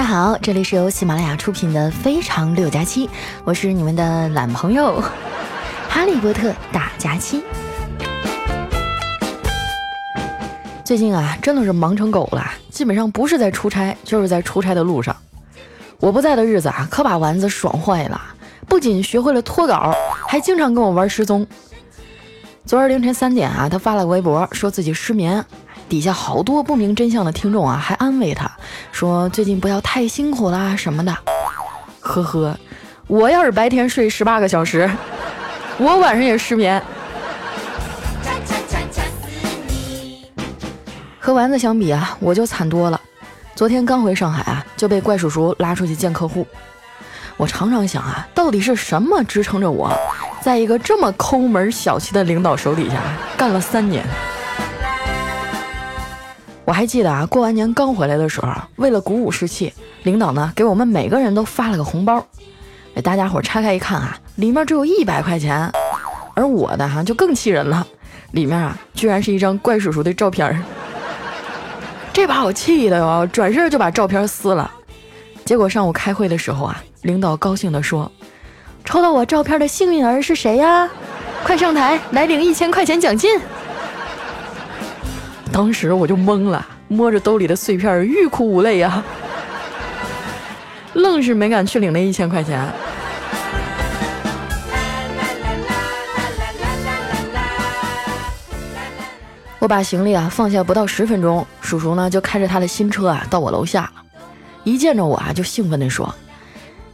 大家好，这里是由喜马拉雅出品的《非常六加七》，我是你们的懒朋友 哈利波特大假期。最近啊，真的是忙成狗了，基本上不是在出差，就是在出差的路上。我不在的日子啊，可把丸子爽坏了，不仅学会了脱稿，还经常跟我玩失踪。昨日凌晨三点啊，他发了个微博，说自己失眠。底下好多不明真相的听众啊，还安慰他说：“最近不要太辛苦啦什么的。”呵呵，我要是白天睡十八个小时，我晚上也失眠。和丸子相比啊，我就惨多了。昨天刚回上海啊，就被怪叔叔拉出去见客户。我常常想啊，到底是什么支撑着我，在一个这么抠门小气的领导手底下干了三年？我还记得啊，过完年刚回来的时候，为了鼓舞士气，领导呢给我们每个人都发了个红包。哎，大家伙拆开一看啊，里面只有一百块钱，而我的哈就更气人了，里面啊居然是一张怪叔叔的照片。这把我气的哟，转身就把照片撕了。结果上午开会的时候啊，领导高兴地说：“抽到我照片的幸运儿是谁呀？快上台来领一千块钱奖金。”当时我就懵了，摸着兜里的碎片，欲哭无泪呀，愣是没敢去领那一千块钱。我把行李啊放下不到十分钟，叔叔呢就开着他的新车啊到我楼下了，一见着我啊就兴奋地说：“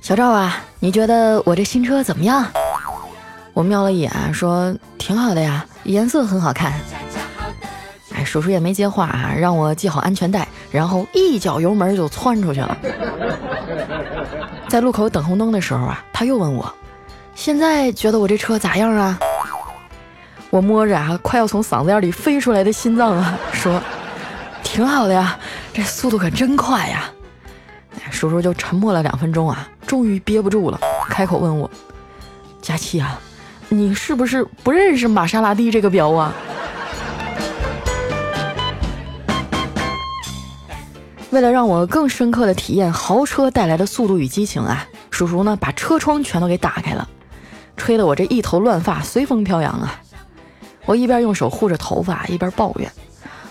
小赵啊，你觉得我这新车怎么样？”我瞄了一眼说：“挺好的呀，颜色很好看。”哎叔叔也没接话啊，让我系好安全带，然后一脚油门就窜出去了。在路口等红灯的时候啊，他又问我：“现在觉得我这车咋样啊？”我摸着啊快要从嗓子眼里飞出来的心脏啊，说：“挺好的呀，这速度可真快呀。”叔叔就沉默了两分钟啊，终于憋不住了，开口问我：“佳琪啊，你是不是不认识玛莎拉蒂这个表啊？”为了让我更深刻的体验豪车带来的速度与激情啊，叔叔呢把车窗全都给打开了，吹得我这一头乱发随风飘扬啊！我一边用手护着头发，一边抱怨：“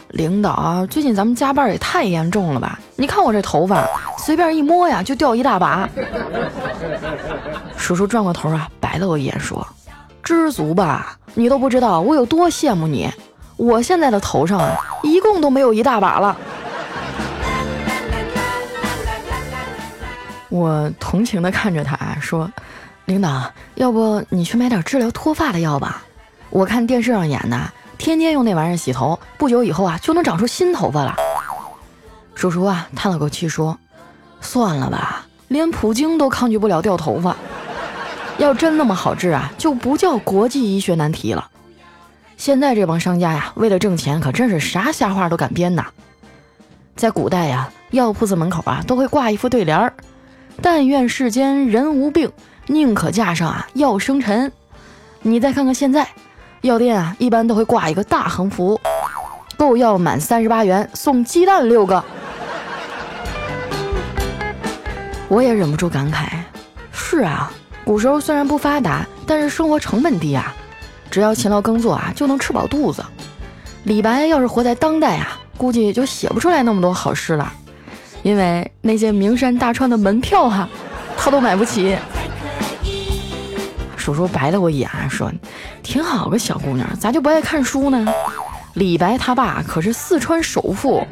领导啊，最近咱们加班也太严重了吧？你看我这头发，随便一摸呀就掉一大把。”叔叔转过头啊，白了我一眼说：“知足吧，你都不知道我有多羡慕你。我现在的头上啊，一共都没有一大把了。”我同情地看着他，说：“领导，要不你去买点治疗脱发的药吧？我看电视上演的，天天用那玩意儿洗头，不久以后啊，就能长出新头发了。”叔叔啊，叹了口气说：“算了吧，连普京都抗拒不了掉头发。要真那么好治啊，就不叫国际医学难题了。现在这帮商家呀，为了挣钱，可真是啥瞎话都敢编呐。在古代呀，药铺子门口啊，都会挂一副对联儿。”但愿世间人无病，宁可架上啊药生尘。你再看看现在，药店啊一般都会挂一个大横幅：购药满三十八元送鸡蛋六个。我也忍不住感慨：是啊，古时候虽然不发达，但是生活成本低啊，只要勤劳耕作啊就能吃饱肚子。李白要是活在当代啊，估计就写不出来那么多好诗了。因为那些名山大川的门票哈，他都买不起。叔叔白了我一眼，说：“挺好个小姑娘，咋就不爱看书呢？”李白他爸可是四川首富，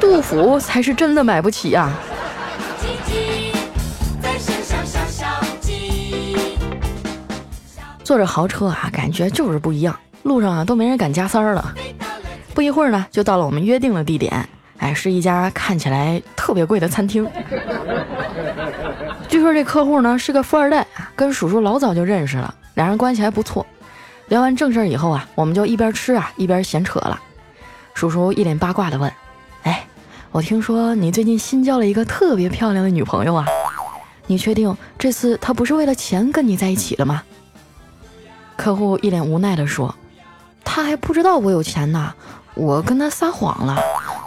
杜甫才是真的买不起呀。坐着豪车啊，感觉就是不一样，路上啊都没人敢加塞儿了。不一会儿呢，就到了我们约定的地点。哎，是一家看起来特别贵的餐厅。据说这客户呢是个富二代，跟叔叔老早就认识了，两人关系还不错。聊完正事儿以后啊，我们就一边吃啊一边闲扯了。叔叔一脸八卦的问：“哎，我听说你最近新交了一个特别漂亮的女朋友啊？你确定这次她不是为了钱跟你在一起的吗？”客户一脸无奈的说：“她还不知道我有钱呢，我跟他撒谎了。”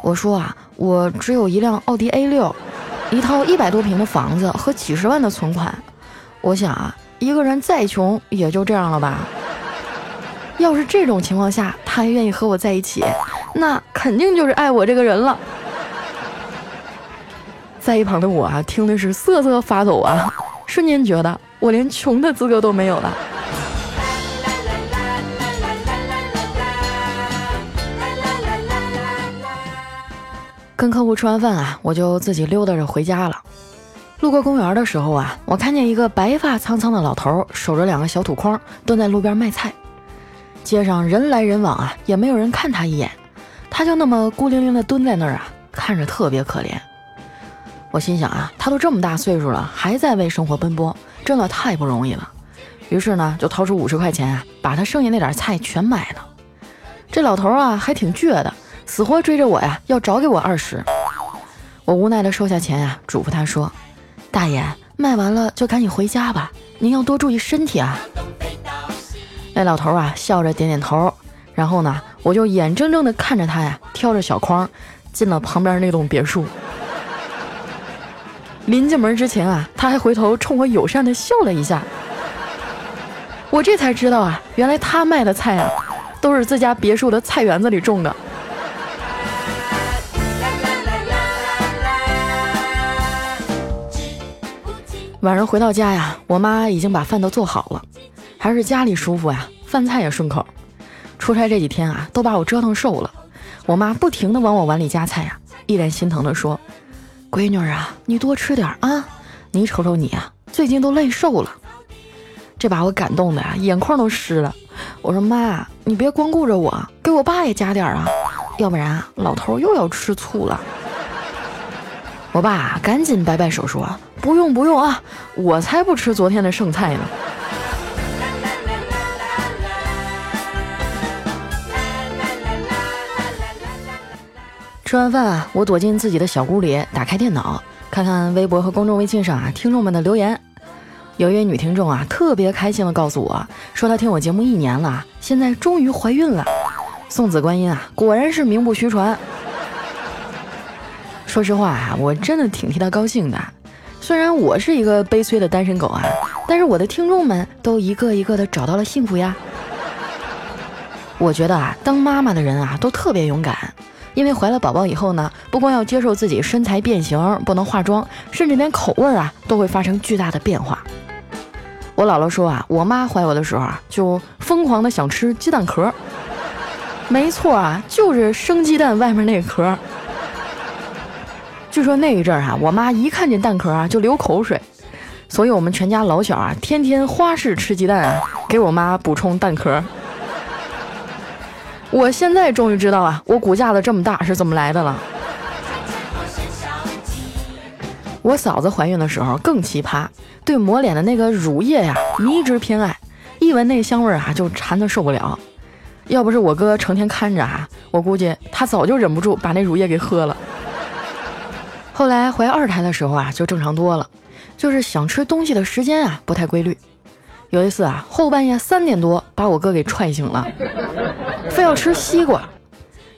我说啊，我只有一辆奥迪 A 六，一套一百多平的房子和几十万的存款，我想啊，一个人再穷也就这样了吧。要是这种情况下他还愿意和我在一起，那肯定就是爱我这个人了。在一旁的我啊，听的是瑟瑟发抖啊，瞬间觉得我连穷的资格都没有了。跟客户吃完饭啊，我就自己溜达着回家了。路过公园的时候啊，我看见一个白发苍苍的老头守着两个小土筐，蹲在路边卖菜。街上人来人往啊，也没有人看他一眼，他就那么孤零零的蹲在那儿啊，看着特别可怜。我心想啊，他都这么大岁数了，还在为生活奔波，真的太不容易了。于是呢，就掏出五十块钱啊，把他剩下那点菜全买了。这老头啊，还挺倔的。死活追着我呀，要找给我二十。我无奈的收下钱呀，嘱咐他说：“大爷，卖完了就赶紧回家吧，您要多注意身体啊。”那老头啊，笑着点点头。然后呢，我就眼睁睁的看着他呀，挑着小筐进了旁边那栋别墅。临进门之前啊，他还回头冲我友善的笑了一下。我这才知道啊，原来他卖的菜啊，都是自家别墅的菜园子里种的。晚上回到家呀，我妈已经把饭都做好了，还是家里舒服呀，饭菜也顺口。出差这几天啊，都把我折腾瘦了。我妈不停的往我碗里夹菜呀，一脸心疼的说：“闺女啊，你多吃点啊，你瞅瞅你啊，最近都累瘦了。”这把我感动的呀，眼眶都湿了。我说妈，你别光顾着我，给我爸也夹点啊，要不然，老头又要吃醋了。我爸赶紧摆摆手说：“不用不用啊，我才不吃昨天的剩菜呢。”吃完饭啊，我躲进自己的小屋里，打开电脑，看看微博和公众微信上啊听众们的留言。有一位女听众啊，特别开心的告诉我说，她听我节目一年了，现在终于怀孕了。送子观音啊，果然是名不虚传。说实话啊，我真的挺替她高兴的。虽然我是一个悲催的单身狗啊，但是我的听众们都一个一个的找到了幸福呀。我觉得啊，当妈妈的人啊都特别勇敢，因为怀了宝宝以后呢，不光要接受自己身材变形，不能化妆，甚至连口味啊都会发生巨大的变化。我姥姥说啊，我妈怀我的时候啊，就疯狂的想吃鸡蛋壳。没错啊，就是生鸡蛋外面那个壳。据说那一阵儿啊，我妈一看见蛋壳啊就流口水，所以我们全家老小啊天天花式吃鸡蛋啊，给我妈补充蛋壳。我现在终于知道啊，我骨架子这么大是怎么来的了。我嫂子怀孕的时候更奇葩，对抹脸的那个乳液呀迷之偏爱，一闻那香味儿啊就馋得受不了。要不是我哥成天看着啊，我估计他早就忍不住把那乳液给喝了。后来怀二胎的时候啊，就正常多了，就是想吃东西的时间啊不太规律。有一次啊，后半夜三点多把我哥给踹醒了，非要吃西瓜。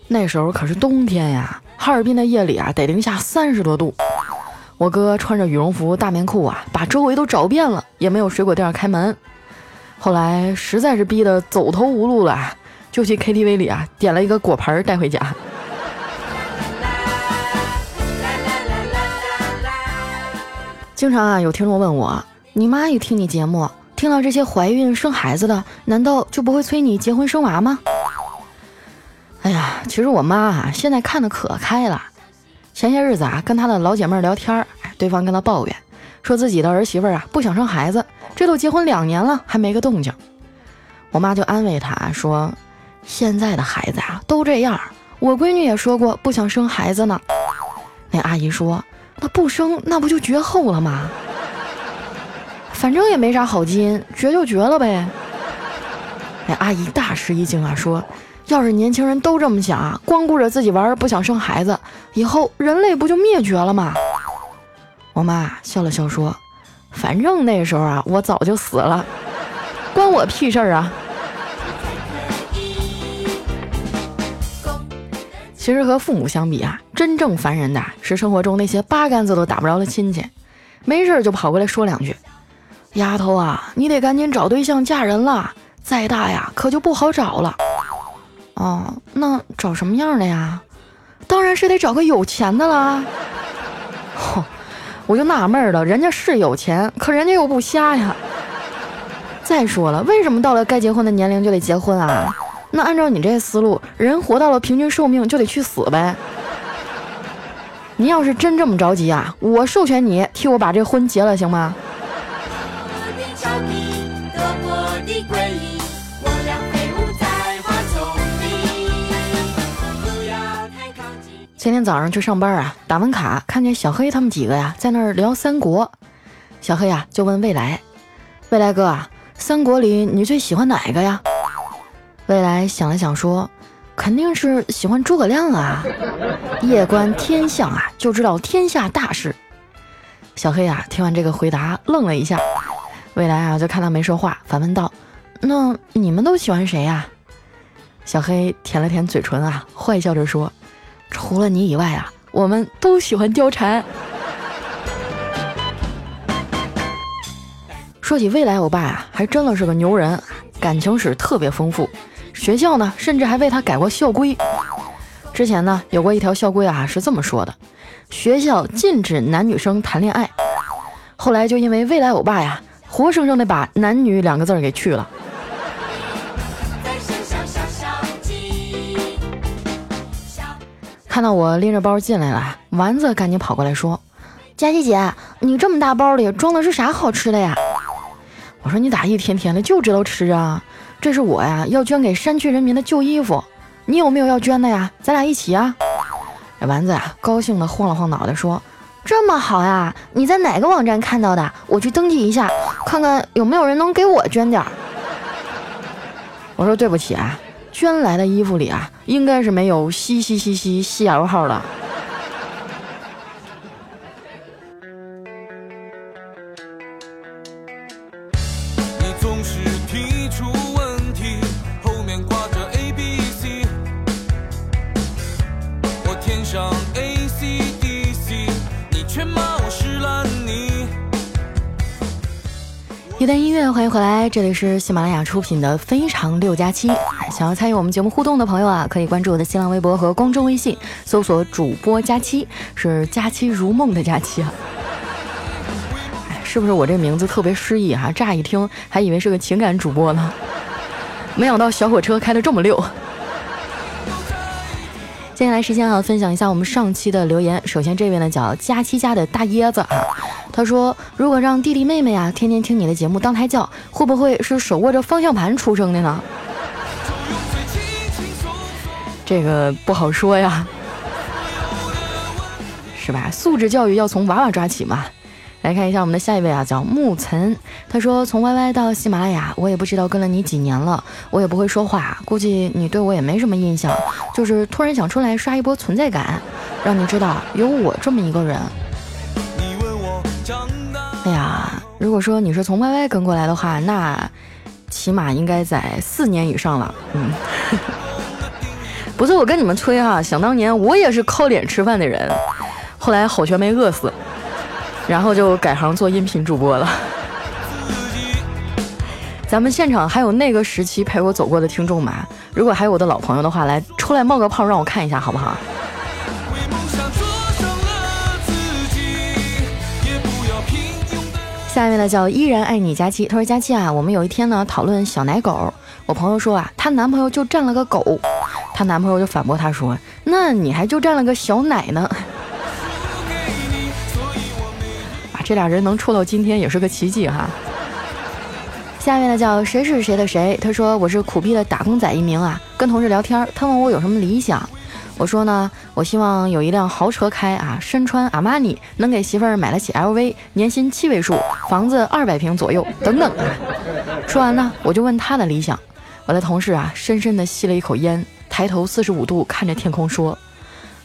那时候可是冬天呀，哈尔滨的夜里啊得零下三十多度。我哥穿着羽绒服、大棉裤啊，把周围都找遍了，也没有水果店开门。后来实在是逼得走投无路了，就去 KTV 里啊点了一个果盘带回家。经常啊，有听众问我：“你妈一听你节目，听到这些怀孕生孩子的，难道就不会催你结婚生娃吗？”哎呀，其实我妈啊，现在看的可开了。前些日子啊，跟她的老姐妹聊天，对方跟她抱怨，说自己的儿媳妇啊不想生孩子，这都结婚两年了还没个动静。我妈就安慰她说：“现在的孩子啊都这样，我闺女也说过不想生孩子呢。”那阿姨说。那不生，那不就绝后了吗？反正也没啥好基因，绝就绝了呗。那阿姨大吃一惊啊，说：“要是年轻人都这么想，光顾着自己玩，不想生孩子，以后人类不就灭绝了吗？”我妈笑了笑说：“反正那时候啊，我早就死了，关我屁事儿啊。”其实和父母相比啊，真正烦人的是生活中那些八竿子都打不着的亲戚，没事就跑过来说两句：“丫头啊，你得赶紧找对象嫁人了，再大呀可就不好找了。”哦，那找什么样的呀？当然是得找个有钱的啦。嚯，我就纳闷了，人家是有钱，可人家又不瞎呀。再说了，为什么到了该结婚的年龄就得结婚啊？那按照你这思路，人活到了平均寿命就得去死呗。你要是真这么着急啊，我授权你替我把这婚结了，行吗？今天早上去上班啊，打完卡看见小黑他们几个呀在那儿聊三国。小黑啊就问未来：“未来哥，三国里你最喜欢哪一个呀？”未来想了想说：“肯定是喜欢诸葛亮啊，夜观天象啊，就知道天下大事。”小黑啊，听完这个回答愣了一下。未来啊，就看他没说话，反问道：“那你们都喜欢谁呀？”小黑舔了舔嘴唇啊，坏笑着说：“除了你以外啊，我们都喜欢貂蝉。”说起未来欧巴呀，还真的是个牛人，感情史特别丰富。学校呢，甚至还为他改过校规。之前呢，有过一条校规啊，是这么说的：学校禁止男女生谈恋爱。后来就因为未来欧巴呀，活生生的把男女两个字给去了。看到我拎着包进来了，丸子赶紧跑过来说：“佳琪姐，你这么大包里装的是啥好吃的呀？”我说：“你咋一天天的就知道吃啊？”这是我呀，要捐给山区人民的旧衣服，你有没有要捐的呀？咱俩一起啊！丸子呀，高兴的晃了晃脑袋说：“这么好呀，你在哪个网站看到的？我去登记一下，看看有没有人能给我捐点儿。”我说：“对不起啊，捐来的衣服里啊，应该是没有西西西西西雅罗号的。”一段音乐，欢迎回来，这里是喜马拉雅出品的《非常六加七》。想要参与我们节目互动的朋友啊，可以关注我的新浪微博和公众微信，搜索“主播佳期”，是“佳期如梦”的佳期啊。是不是我这名字特别诗意哈？乍一听还以为是个情感主播呢，没想到小火车开的这么溜。接下来时间啊，分享一下我们上期的留言。首先这位呢叫佳期家的大椰子啊，他说：“如果让弟弟妹妹啊天天听你的节目当胎教，会不会是手握着方向盘出生的呢？”这个不好说呀，是吧？素质教育要从娃娃抓起嘛。来看一下我们的下一位啊，叫木岑。他说：“从 YY 到喜马拉雅，我也不知道跟了你几年了，我也不会说话，估计你对我也没什么印象。就是突然想出来刷一波存在感，让你知道有我这么一个人。”哎呀，如果说你是从 YY 跟过来的话，那起码应该在四年以上了。嗯，不是我跟你们吹哈，想当年我也是靠脸吃饭的人，后来好悬没饿死。然后就改行做音频主播了。咱们现场还有那个时期陪我走过的听众吗？如果还有我的老朋友的话，来出来冒个泡，让我看一下好不好？下面呢叫依然爱你佳期，他说佳期啊，我们有一天呢讨论小奶狗，我朋友说啊，她男朋友就占了个狗，她男朋友就反驳她说，那你还就占了个小奶呢。这俩人能处到今天也是个奇迹哈。下面呢叫谁是谁的谁？他说我是苦逼的打工仔一名啊，跟同事聊天，他问我有什么理想，我说呢，我希望有一辆豪车开啊，身穿阿玛尼，能给媳妇儿买得起 LV，年薪七位数，房子二百平左右等等。说完呢，我就问他的理想，我的同事啊，深深的吸了一口烟，抬头四十五度看着天空说：“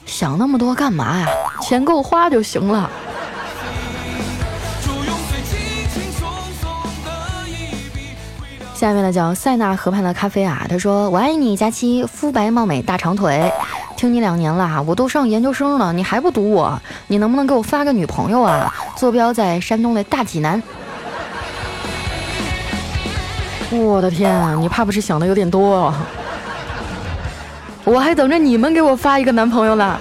想那么多干嘛呀？钱够花就行了。”下面呢叫塞纳河畔的咖啡啊，他说我爱你，佳期肤白貌美大长腿，听你两年了，我都上研究生了，你还不读我？你能不能给我发个女朋友啊？坐标在山东的大济南。我的天啊，你怕不是想的有点多？我还等着你们给我发一个男朋友呢。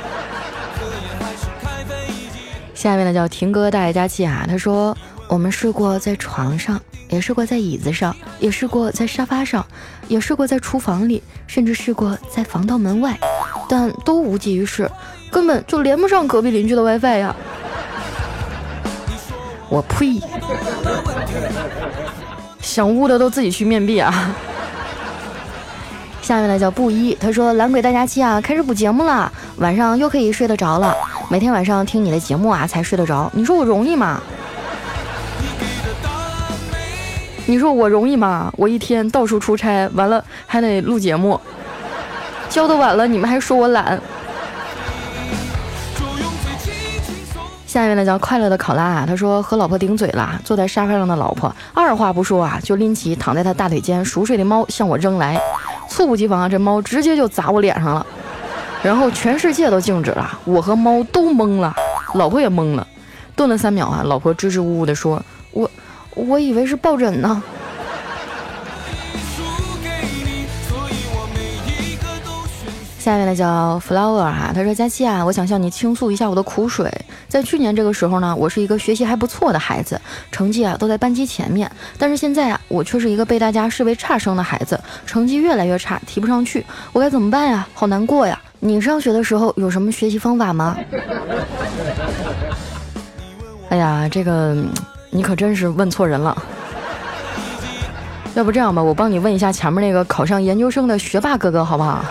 下面呢叫婷哥大爷佳期啊，他说我们试过在床上，也试过在椅子上，也试过在沙发上，也试过在厨房里，甚至试过在防盗门外，但都无济于事，根本就连不上隔壁邻居的 WiFi 呀！我呸！想污的都自己去面壁啊！下面呢叫布衣，他说懒鬼大家期啊，开始补节目了，晚上又可以睡得着了。每天晚上听你的节目啊，才睡得着。你说我容易吗？你说我容易吗？我一天到处出差，完了还得录节目，交的晚了，你们还说我懒。下面呢叫快乐的考拉啊，他说和老婆顶嘴了，坐在沙发上的老婆二话不说啊，就拎起躺在他大腿间熟睡的猫向我扔来，猝不及防啊，这猫直接就砸我脸上了。然后全世界都静止了，我和猫都懵了，老婆也懵了，顿了三秒啊，老婆支支吾吾地说：“我，以为是抱枕呢。”下面呢叫 flower 哈，他说：“佳期啊，我想向你倾诉一下我的苦水。在去年这个时候呢，我是一个学习还不错的孩子，成绩啊都在班级前面。但是现在啊，我却是一个被大家视为差生的孩子，成绩越来越差，提不上去，我该怎么办呀？好难过呀！”你上学的时候有什么学习方法吗？哎呀，这个你可真是问错人了。要不这样吧，我帮你问一下前面那个考上研究生的学霸哥哥，好不好？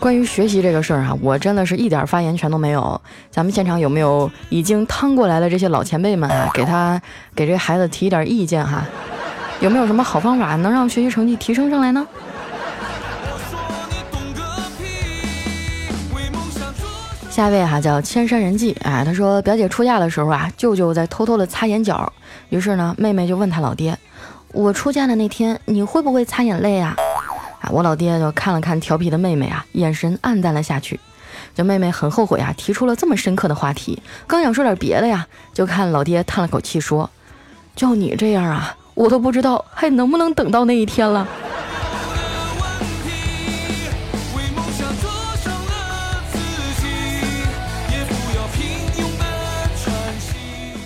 关于学习这个事儿啊，我真的是一点发言权都没有。咱们现场有没有已经趟过来的这些老前辈们啊？给他给这孩子提一点意见哈？有没有什么好方法能让学习成绩提升上来呢？下一位哈叫千山人迹，哎，他说表姐出嫁的时候啊，舅舅在偷偷的擦眼角，于是呢，妹妹就问他老爹，我出嫁的那天你会不会擦眼泪啊？啊，我老爹就看了看调皮的妹妹啊，眼神黯淡了下去。这妹妹很后悔啊，提出了这么深刻的话题，刚想说点别的呀，就看老爹叹了口气说，就你这样啊，我都不知道还能不能等到那一天了。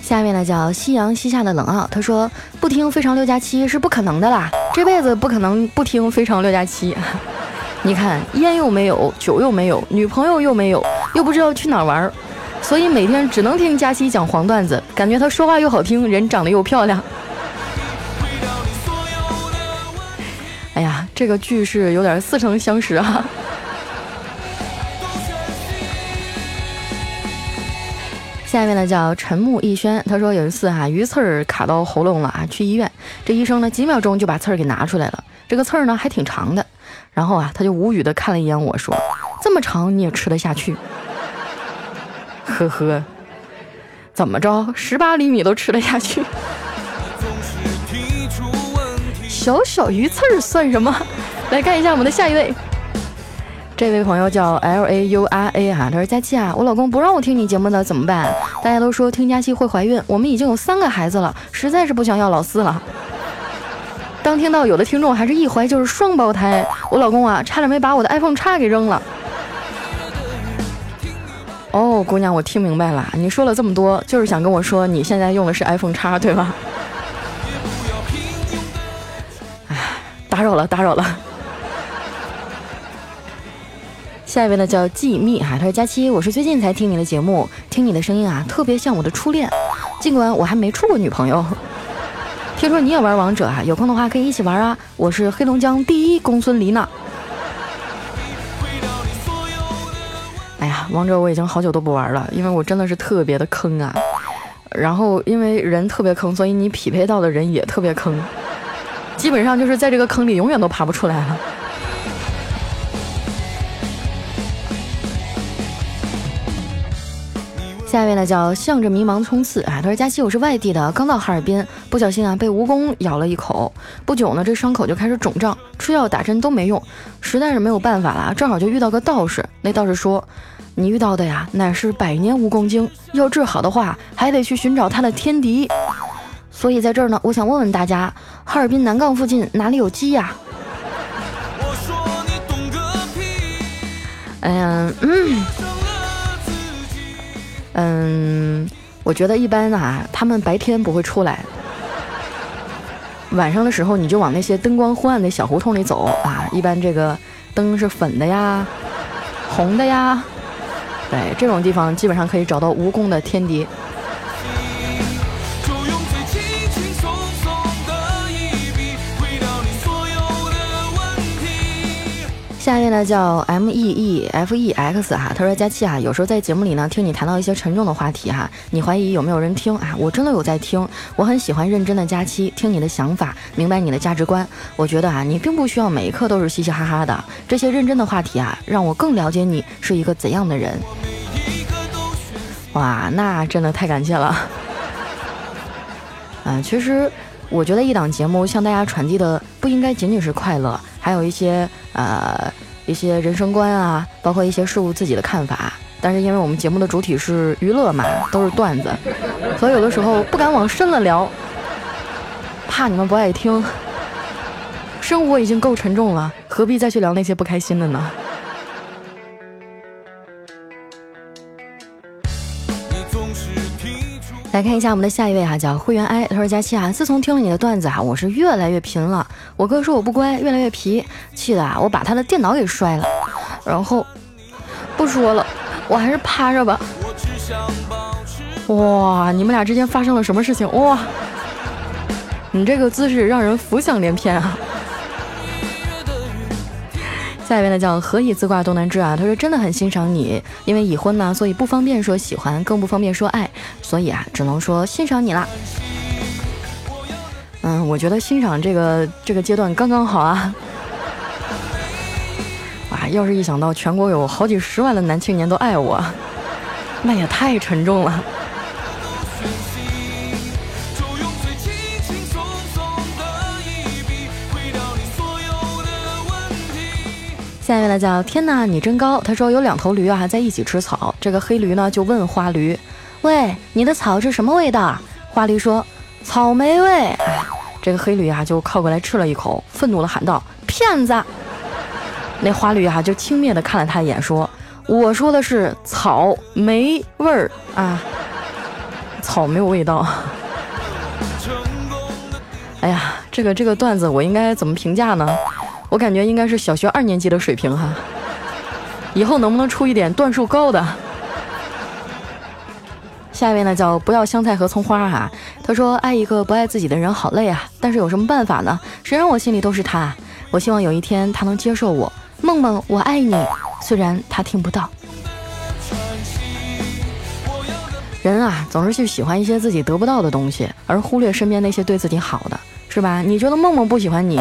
下面呢叫夕阳西下的冷傲，他说不听非常六加七是不可能的啦，这辈子不可能不听非常六加七。你看烟又没有，酒又没有，女朋友又没有，又不知道去哪儿玩，所以每天只能听佳期讲黄段子，感觉他说话又好听，人长得又漂亮。哎呀，这个句式有点似曾相识啊。下面呢叫陈木逸轩，他说有一次哈鱼刺儿卡到喉咙了啊，去医院，这医生呢几秒钟就把刺儿给拿出来了，这个刺儿呢还挺长的，然后啊他就无语的看了一眼我说，这么长你也吃得下去？呵呵，怎么着十八厘米都吃得下去？小小鱼刺儿算什么？来看一下我们的下一位。这位朋友叫 L A U R A 哈，他说佳期啊，我老公不让我听你节目的怎么办？大家都说听佳期会怀孕，我们已经有三个孩子了，实在是不想要老四了。当听到有的听众还是一怀就是双胞胎，我老公啊差点没把我的 iPhone 叉给扔了。哦，姑娘，我听明白了，你说了这么多，就是想跟我说你现在用的是 iPhone 叉对吧？哎，打扰了，打扰了。下一位呢叫季密哈，他说佳期，我是最近才听你的节目，听你的声音啊，特别像我的初恋，尽管我还没处过女朋友。听说你也玩王者啊，有空的话可以一起玩啊。我是黑龙江第一公孙离呢。哎呀，王者我已经好久都不玩了，因为我真的是特别的坑啊。然后因为人特别坑，所以你匹配到的人也特别坑，基本上就是在这个坑里永远都爬不出来了。下一位呢叫向着迷茫冲刺啊，他说佳期我是外地的，刚到哈尔滨，不小心啊被蜈蚣咬了一口，不久呢这伤口就开始肿胀，吃药打针都没用，实在是没有办法了，正好就遇到个道士，那道士说。你遇到的呀，乃是百年蜈蚣精，要治好的话，还得去寻找他的天敌。所以在这儿呢，我想问问大家，哈尔滨南岗附近哪里有鸡呀？哎呀嗯嗯，我觉得一般啊，他们白天不会出来，晚上的时候你就往那些灯光昏暗的小胡同里走啊，一般这个灯是粉的呀，红的呀。对，这种地方基本上可以找到蜈蚣的天敌。下一位呢叫 M E E F E X 哈，他说佳期啊，有时候在节目里呢听你谈到一些沉重的话题哈，你怀疑有没有人听啊？我真的有在听，我很喜欢认真的佳期，听你的想法，明白你的价值观。我觉得啊，你并不需要每一刻都是嘻嘻哈哈的，这些认真的话题啊，让我更了解你是一个怎样的人。哇，那真的太感谢了。嗯，其实我觉得一档节目向大家传递的不应该仅仅是快乐。还有一些呃一些人生观啊，包括一些事物自己的看法，但是因为我们节目的主体是娱乐嘛，都是段子，所以有的时候不敢往深了聊，怕你们不爱听。生活已经够沉重了，何必再去聊那些不开心的呢？来看一下我们的下一位哈，叫会员 I，他说佳期啊，自从听了你的段子啊，我是越来越贫了。我哥说我不乖，越来越皮，气的啊，我把他的电脑给摔了。然后不说了，我还是趴着吧。哇，你们俩之间发生了什么事情？哇，你这个姿势让人浮想联翩啊。下一位呢叫何以自挂东南枝啊，他说真的很欣赏你，因为已婚呢，所以不方便说喜欢，更不方便说爱，所以啊，只能说欣赏你啦。嗯，我觉得欣赏这个这个阶段刚刚好啊。哇，要是一想到全国有好几十万的男青年都爱我，那也太沉重了。下一位呢叫天哪，你真高。他说有两头驴啊还在一起吃草，这个黑驴呢就问花驴：“喂，你的草是什么味道？”花驴说：“草莓味。”哎，这个黑驴啊就靠过来吃了一口，愤怒的喊道：“骗子！”那花驴啊就轻蔑的看了他一眼，说：“我说的是草莓味儿啊，草没有味道。”哎呀，这个这个段子我应该怎么评价呢？我感觉应该是小学二年级的水平哈，以后能不能出一点段数高的？下一位呢叫不要香菜和葱花哈，他说爱一个不爱自己的人好累啊，但是有什么办法呢？谁让我心里都是他？我希望有一天他能接受我，梦梦我爱你，虽然他听不到。人啊，总是去喜欢一些自己得不到的东西，而忽略身边那些对自己好的，是吧？你觉得梦梦不喜欢你？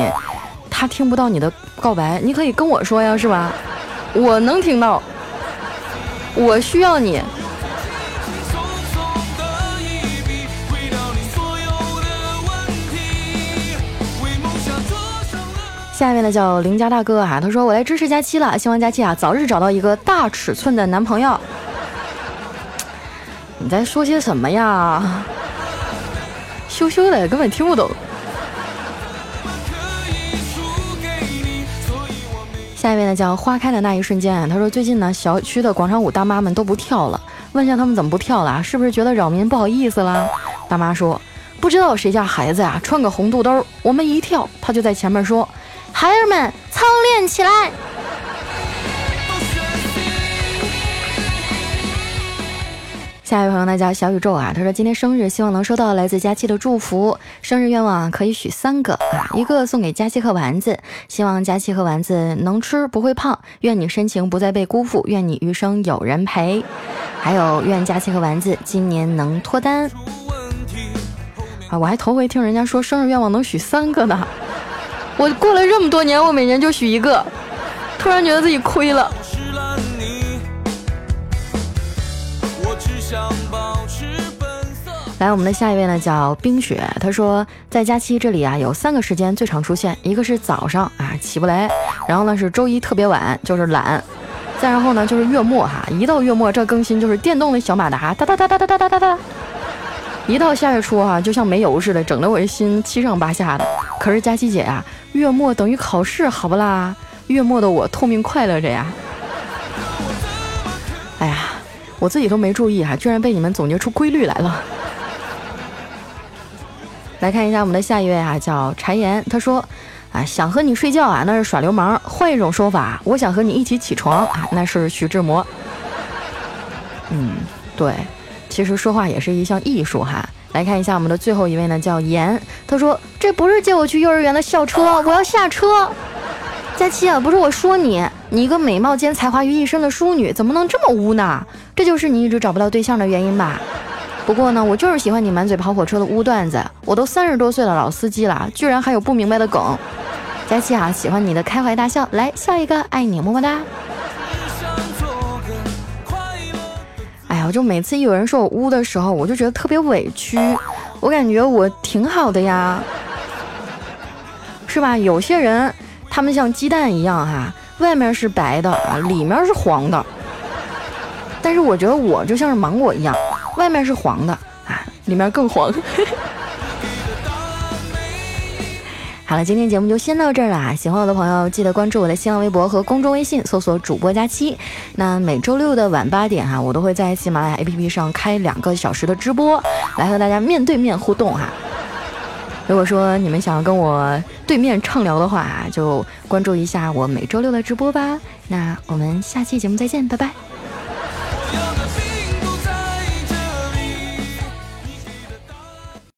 他听不到你的告白，你可以跟我说呀，是吧？我能听到，我需要你。下面呢叫林家大哥啊，他说我来支持佳期了，希望佳期啊早日找到一个大尺寸的男朋友。你在说些什么呀？羞羞的，根本听不懂。下一位呢叫花开的那一瞬间，他说最近呢小区的广场舞大妈们都不跳了，问一下他们怎么不跳了，是不是觉得扰民不好意思啦？大妈说不知道谁家孩子呀穿个红肚兜，我们一跳，他就在前面说，孩儿们操练起来。下一位朋友呢叫小宇宙啊，他说今天生日，希望能收到来自佳期的祝福。生日愿望可以许三个，一个送给佳期和丸子，希望佳期和丸子能吃不会胖，愿你深情不再被辜负，愿你余生有人陪。还有愿佳期和丸子今年能脱单。啊，我还头回听人家说生日愿望能许三个呢，我过了这么多年，我每年就许一个，突然觉得自己亏了。来，我们的下一位呢叫冰雪，他说在假期这里啊有三个时间最常出现，一个是早上啊起不来，然后呢是周一特别晚，就是懒，再然后呢就是月末哈，一到月末这更新就是电动的小马达哒哒哒哒哒哒哒哒哒，一到下月初哈就像没油似的，整得我这心七上八下的。可是佳琪姐啊，月末等于考试，好不啦？月末的我痛并快乐着呀。哎呀，我自己都没注意哈，居然被你们总结出规律来了。来看一下我们的下一位啊，叫柴岩。他说：“啊，想和你睡觉啊，那是耍流氓。换一种说法，我想和你一起起床啊，那是徐志摩。”嗯，对，其实说话也是一项艺术哈。来看一下我们的最后一位呢，叫严。他说：“这不是接我去幼儿园的校车，我要下车。”佳期啊，不是我说你，你一个美貌兼才华于一身的淑女，怎么能这么污呢？这就是你一直找不到对象的原因吧？不过呢，我就是喜欢你满嘴跑火车的污段子。我都三十多岁的老司机了，居然还有不明白的梗。佳期啊，喜欢你的开怀大笑，来笑一个，爱你么么哒。哎呀，我就每次一有人说我污的时候，我就觉得特别委屈。我感觉我挺好的呀，是吧？有些人他们像鸡蛋一样哈，外面是白的啊，里面是黄的。但是我觉得我就像是芒果一样。外面是黄的啊，里面更黄。好了，今天节目就先到这儿了。喜欢我的朋友，记得关注我的新浪微博和公众微信，搜索“主播佳期”。那每周六的晚八点哈，我都会在喜马拉雅 APP 上开两个小时的直播，来和大家面对面互动哈。如果说你们想要跟我对面畅聊的话，就关注一下我每周六的直播吧。那我们下期节目再见，拜拜。